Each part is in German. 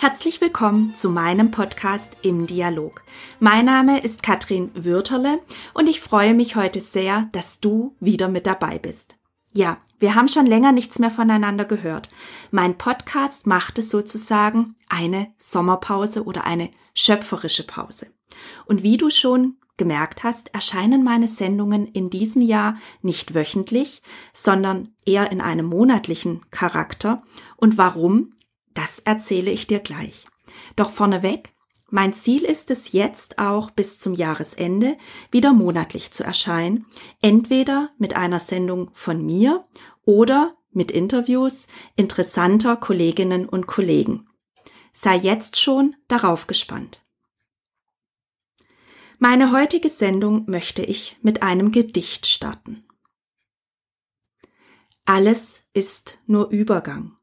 Herzlich willkommen zu meinem Podcast im Dialog. Mein Name ist Katrin Würterle und ich freue mich heute sehr, dass du wieder mit dabei bist. Ja, wir haben schon länger nichts mehr voneinander gehört. Mein Podcast machte sozusagen eine Sommerpause oder eine schöpferische Pause. Und wie du schon gemerkt hast, erscheinen meine Sendungen in diesem Jahr nicht wöchentlich, sondern eher in einem monatlichen Charakter. Und warum? Das erzähle ich dir gleich. Doch vorneweg, mein Ziel ist es jetzt auch bis zum Jahresende wieder monatlich zu erscheinen, entweder mit einer Sendung von mir oder mit Interviews interessanter Kolleginnen und Kollegen. Sei jetzt schon darauf gespannt. Meine heutige Sendung möchte ich mit einem Gedicht starten. Alles ist nur Übergang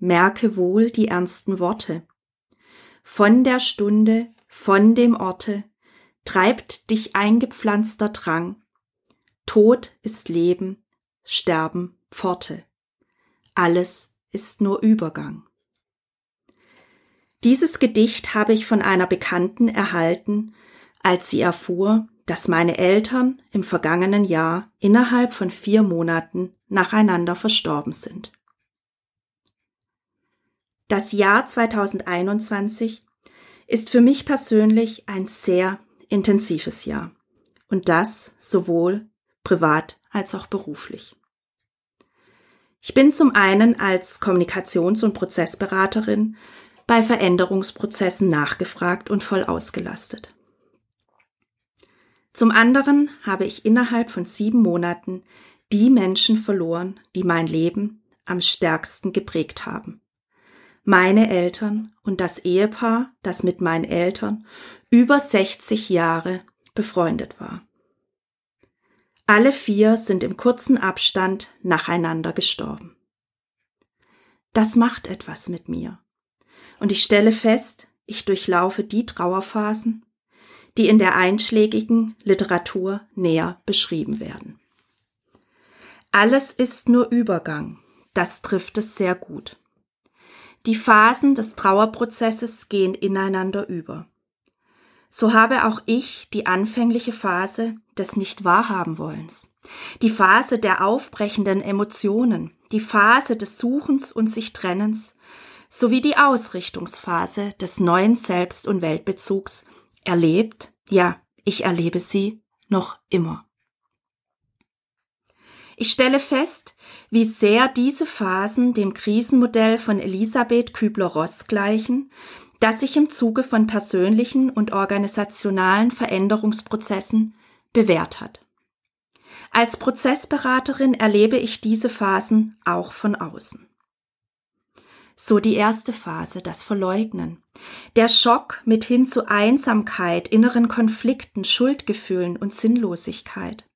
merke wohl die ernsten Worte. Von der Stunde, von dem Orte, treibt dich eingepflanzter Drang. Tod ist Leben, Sterben Pforte. Alles ist nur Übergang. Dieses Gedicht habe ich von einer Bekannten erhalten, als sie erfuhr, dass meine Eltern im vergangenen Jahr innerhalb von vier Monaten nacheinander verstorben sind. Das Jahr 2021 ist für mich persönlich ein sehr intensives Jahr. Und das sowohl privat als auch beruflich. Ich bin zum einen als Kommunikations- und Prozessberaterin bei Veränderungsprozessen nachgefragt und voll ausgelastet. Zum anderen habe ich innerhalb von sieben Monaten die Menschen verloren, die mein Leben am stärksten geprägt haben meine Eltern und das Ehepaar, das mit meinen Eltern über 60 Jahre befreundet war. Alle vier sind im kurzen Abstand nacheinander gestorben. Das macht etwas mit mir. Und ich stelle fest, ich durchlaufe die Trauerphasen, die in der einschlägigen Literatur näher beschrieben werden. Alles ist nur Übergang, das trifft es sehr gut. Die Phasen des Trauerprozesses gehen ineinander über. So habe auch ich die anfängliche Phase des Nicht-Wahrhaben-Wollens, die Phase der aufbrechenden Emotionen, die Phase des Suchens und sich Trennens, sowie die Ausrichtungsphase des neuen Selbst- und Weltbezugs erlebt, ja, ich erlebe sie noch immer. Ich stelle fest, wie sehr diese Phasen dem Krisenmodell von Elisabeth Kübler-Ross gleichen, das sich im Zuge von persönlichen und organisationalen Veränderungsprozessen bewährt hat. Als Prozessberaterin erlebe ich diese Phasen auch von außen. So die erste Phase, das Verleugnen. Der Schock mit hin zu Einsamkeit, inneren Konflikten, Schuldgefühlen und Sinnlosigkeit.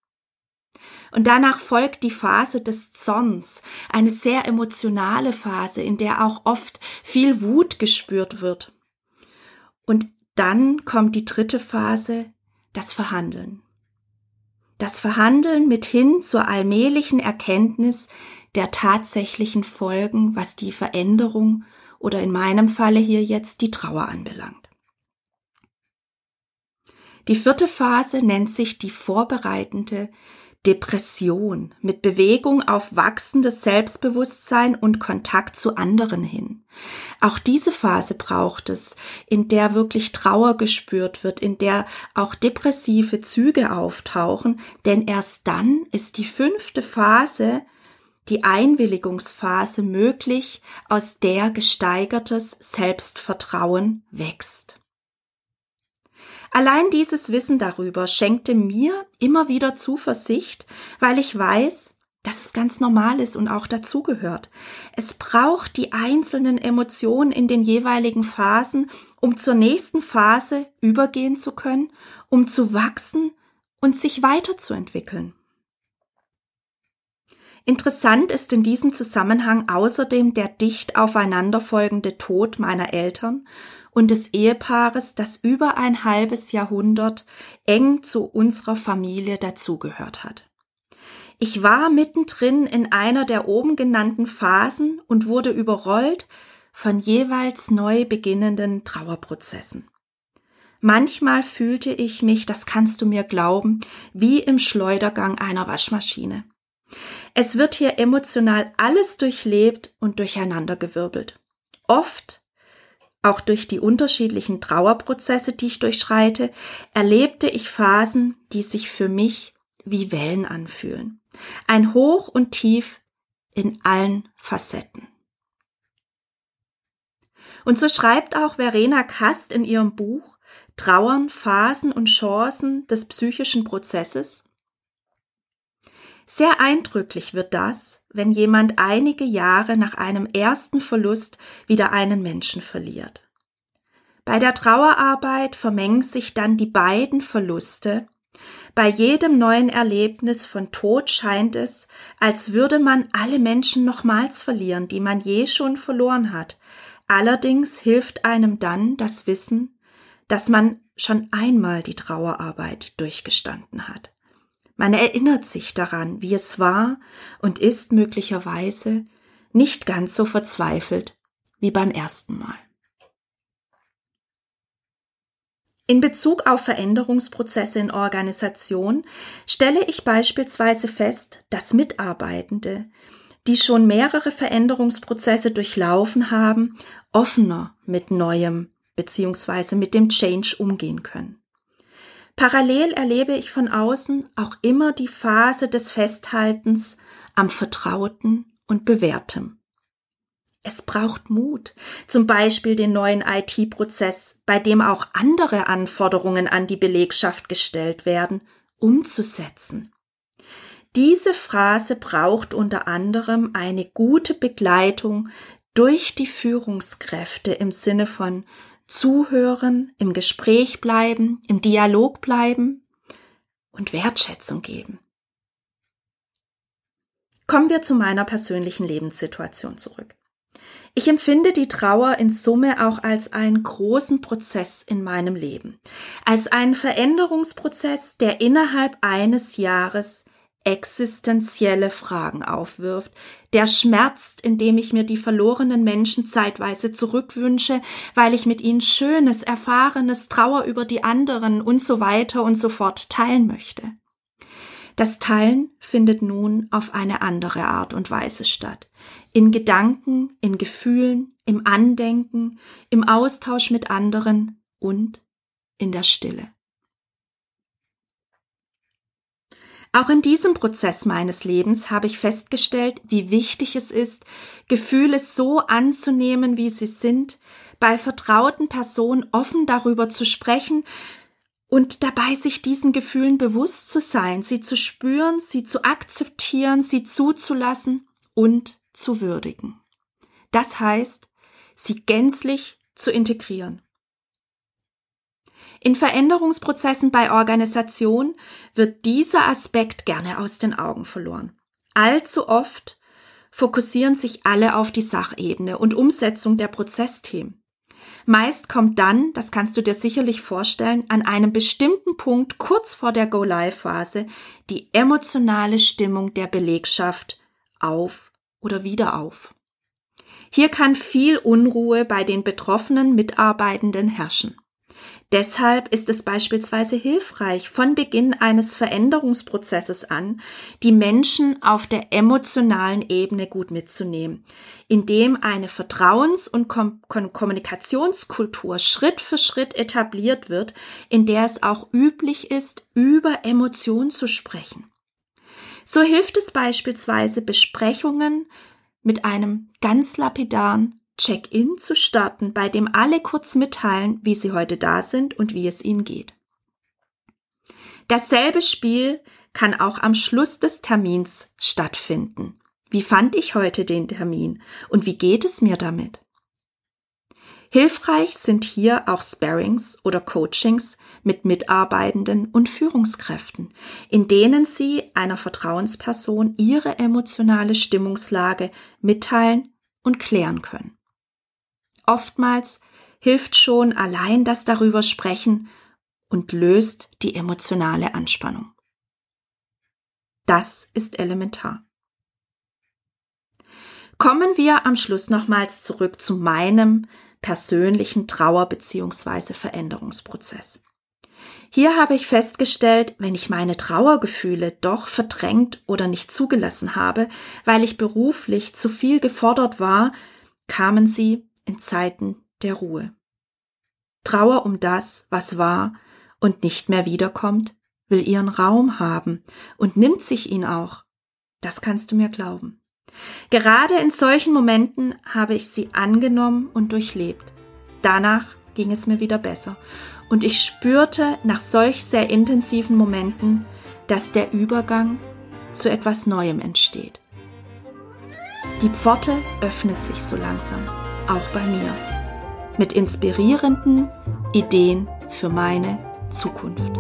Und danach folgt die Phase des Zorns, eine sehr emotionale Phase, in der auch oft viel Wut gespürt wird. Und dann kommt die dritte Phase, das Verhandeln. Das Verhandeln mit hin zur allmählichen Erkenntnis der tatsächlichen Folgen, was die Veränderung oder in meinem Falle hier jetzt die Trauer anbelangt. Die vierte Phase nennt sich die vorbereitende Depression mit Bewegung auf wachsendes Selbstbewusstsein und Kontakt zu anderen hin. Auch diese Phase braucht es, in der wirklich Trauer gespürt wird, in der auch depressive Züge auftauchen, denn erst dann ist die fünfte Phase, die Einwilligungsphase möglich, aus der gesteigertes Selbstvertrauen wächst. Allein dieses Wissen darüber schenkte mir immer wieder Zuversicht, weil ich weiß, dass es ganz normal ist und auch dazugehört. Es braucht die einzelnen Emotionen in den jeweiligen Phasen, um zur nächsten Phase übergehen zu können, um zu wachsen und sich weiterzuentwickeln. Interessant ist in diesem Zusammenhang außerdem der dicht aufeinanderfolgende Tod meiner Eltern und des Ehepaares, das über ein halbes Jahrhundert eng zu unserer Familie dazugehört hat. Ich war mittendrin in einer der oben genannten Phasen und wurde überrollt von jeweils neu beginnenden Trauerprozessen. Manchmal fühlte ich mich, das kannst du mir glauben, wie im Schleudergang einer Waschmaschine. Es wird hier emotional alles durchlebt und durcheinandergewirbelt. Oft, auch durch die unterschiedlichen Trauerprozesse, die ich durchschreite, erlebte ich Phasen, die sich für mich wie Wellen anfühlen. Ein Hoch und Tief in allen Facetten. Und so schreibt auch Verena Kast in ihrem Buch Trauern, Phasen und Chancen des psychischen Prozesses. Sehr eindrücklich wird das, wenn jemand einige Jahre nach einem ersten Verlust wieder einen Menschen verliert. Bei der Trauerarbeit vermengen sich dann die beiden Verluste. Bei jedem neuen Erlebnis von Tod scheint es, als würde man alle Menschen nochmals verlieren, die man je schon verloren hat, Allerdings hilft einem dann das Wissen, dass man schon einmal die Trauerarbeit durchgestanden hat. Man erinnert sich daran, wie es war und ist möglicherweise nicht ganz so verzweifelt wie beim ersten Mal. In Bezug auf Veränderungsprozesse in Organisation stelle ich beispielsweise fest, dass Mitarbeitende, die schon mehrere Veränderungsprozesse durchlaufen haben, offener mit Neuem bzw. mit dem Change umgehen können. Parallel erlebe ich von außen auch immer die Phase des Festhaltens am Vertrauten und Bewährtem. Es braucht Mut, zum Beispiel den neuen IT-Prozess, bei dem auch andere Anforderungen an die Belegschaft gestellt werden, umzusetzen. Diese Phrase braucht unter anderem eine gute Begleitung durch die Führungskräfte im Sinne von zuhören, im Gespräch bleiben, im Dialog bleiben und Wertschätzung geben. Kommen wir zu meiner persönlichen Lebenssituation zurück. Ich empfinde die Trauer in Summe auch als einen großen Prozess in meinem Leben, als einen Veränderungsprozess, der innerhalb eines Jahres existenzielle Fragen aufwirft, der schmerzt, indem ich mir die verlorenen Menschen zeitweise zurückwünsche, weil ich mit ihnen Schönes, Erfahrenes, Trauer über die anderen und so weiter und so fort teilen möchte. Das Teilen findet nun auf eine andere Art und Weise statt. In Gedanken, in Gefühlen, im Andenken, im Austausch mit anderen und in der Stille. Auch in diesem Prozess meines Lebens habe ich festgestellt, wie wichtig es ist, Gefühle so anzunehmen, wie sie sind, bei vertrauten Personen offen darüber zu sprechen und dabei sich diesen Gefühlen bewusst zu sein, sie zu spüren, sie zu akzeptieren, sie zuzulassen und zu würdigen. Das heißt, sie gänzlich zu integrieren. In Veränderungsprozessen bei Organisation wird dieser Aspekt gerne aus den Augen verloren. Allzu oft fokussieren sich alle auf die Sachebene und Umsetzung der Prozessthemen. Meist kommt dann, das kannst du dir sicherlich vorstellen, an einem bestimmten Punkt kurz vor der Go-Live-Phase die emotionale Stimmung der Belegschaft auf oder wieder auf. Hier kann viel Unruhe bei den betroffenen Mitarbeitenden herrschen. Deshalb ist es beispielsweise hilfreich, von Beginn eines Veränderungsprozesses an, die Menschen auf der emotionalen Ebene gut mitzunehmen, indem eine Vertrauens- und Kom Kommunikationskultur Schritt für Schritt etabliert wird, in der es auch üblich ist, über Emotionen zu sprechen. So hilft es beispielsweise, Besprechungen mit einem ganz lapidaren Check-in zu starten, bei dem alle kurz mitteilen, wie sie heute da sind und wie es ihnen geht. Dasselbe Spiel kann auch am Schluss des Termins stattfinden. Wie fand ich heute den Termin und wie geht es mir damit? Hilfreich sind hier auch Sparings oder Coachings mit Mitarbeitenden und Führungskräften, in denen sie einer Vertrauensperson ihre emotionale Stimmungslage mitteilen und klären können. Oftmals hilft schon allein das darüber sprechen und löst die emotionale Anspannung. Das ist elementar. Kommen wir am Schluss nochmals zurück zu meinem persönlichen Trauer- bzw. Veränderungsprozess. Hier habe ich festgestellt, wenn ich meine Trauergefühle doch verdrängt oder nicht zugelassen habe, weil ich beruflich zu viel gefordert war, kamen sie in Zeiten der Ruhe. Trauer um das, was war und nicht mehr wiederkommt, will ihren Raum haben und nimmt sich ihn auch. Das kannst du mir glauben. Gerade in solchen Momenten habe ich sie angenommen und durchlebt. Danach ging es mir wieder besser und ich spürte nach solch sehr intensiven Momenten, dass der Übergang zu etwas Neuem entsteht. Die Pforte öffnet sich so langsam, auch bei mir, mit inspirierenden Ideen für meine Zukunft.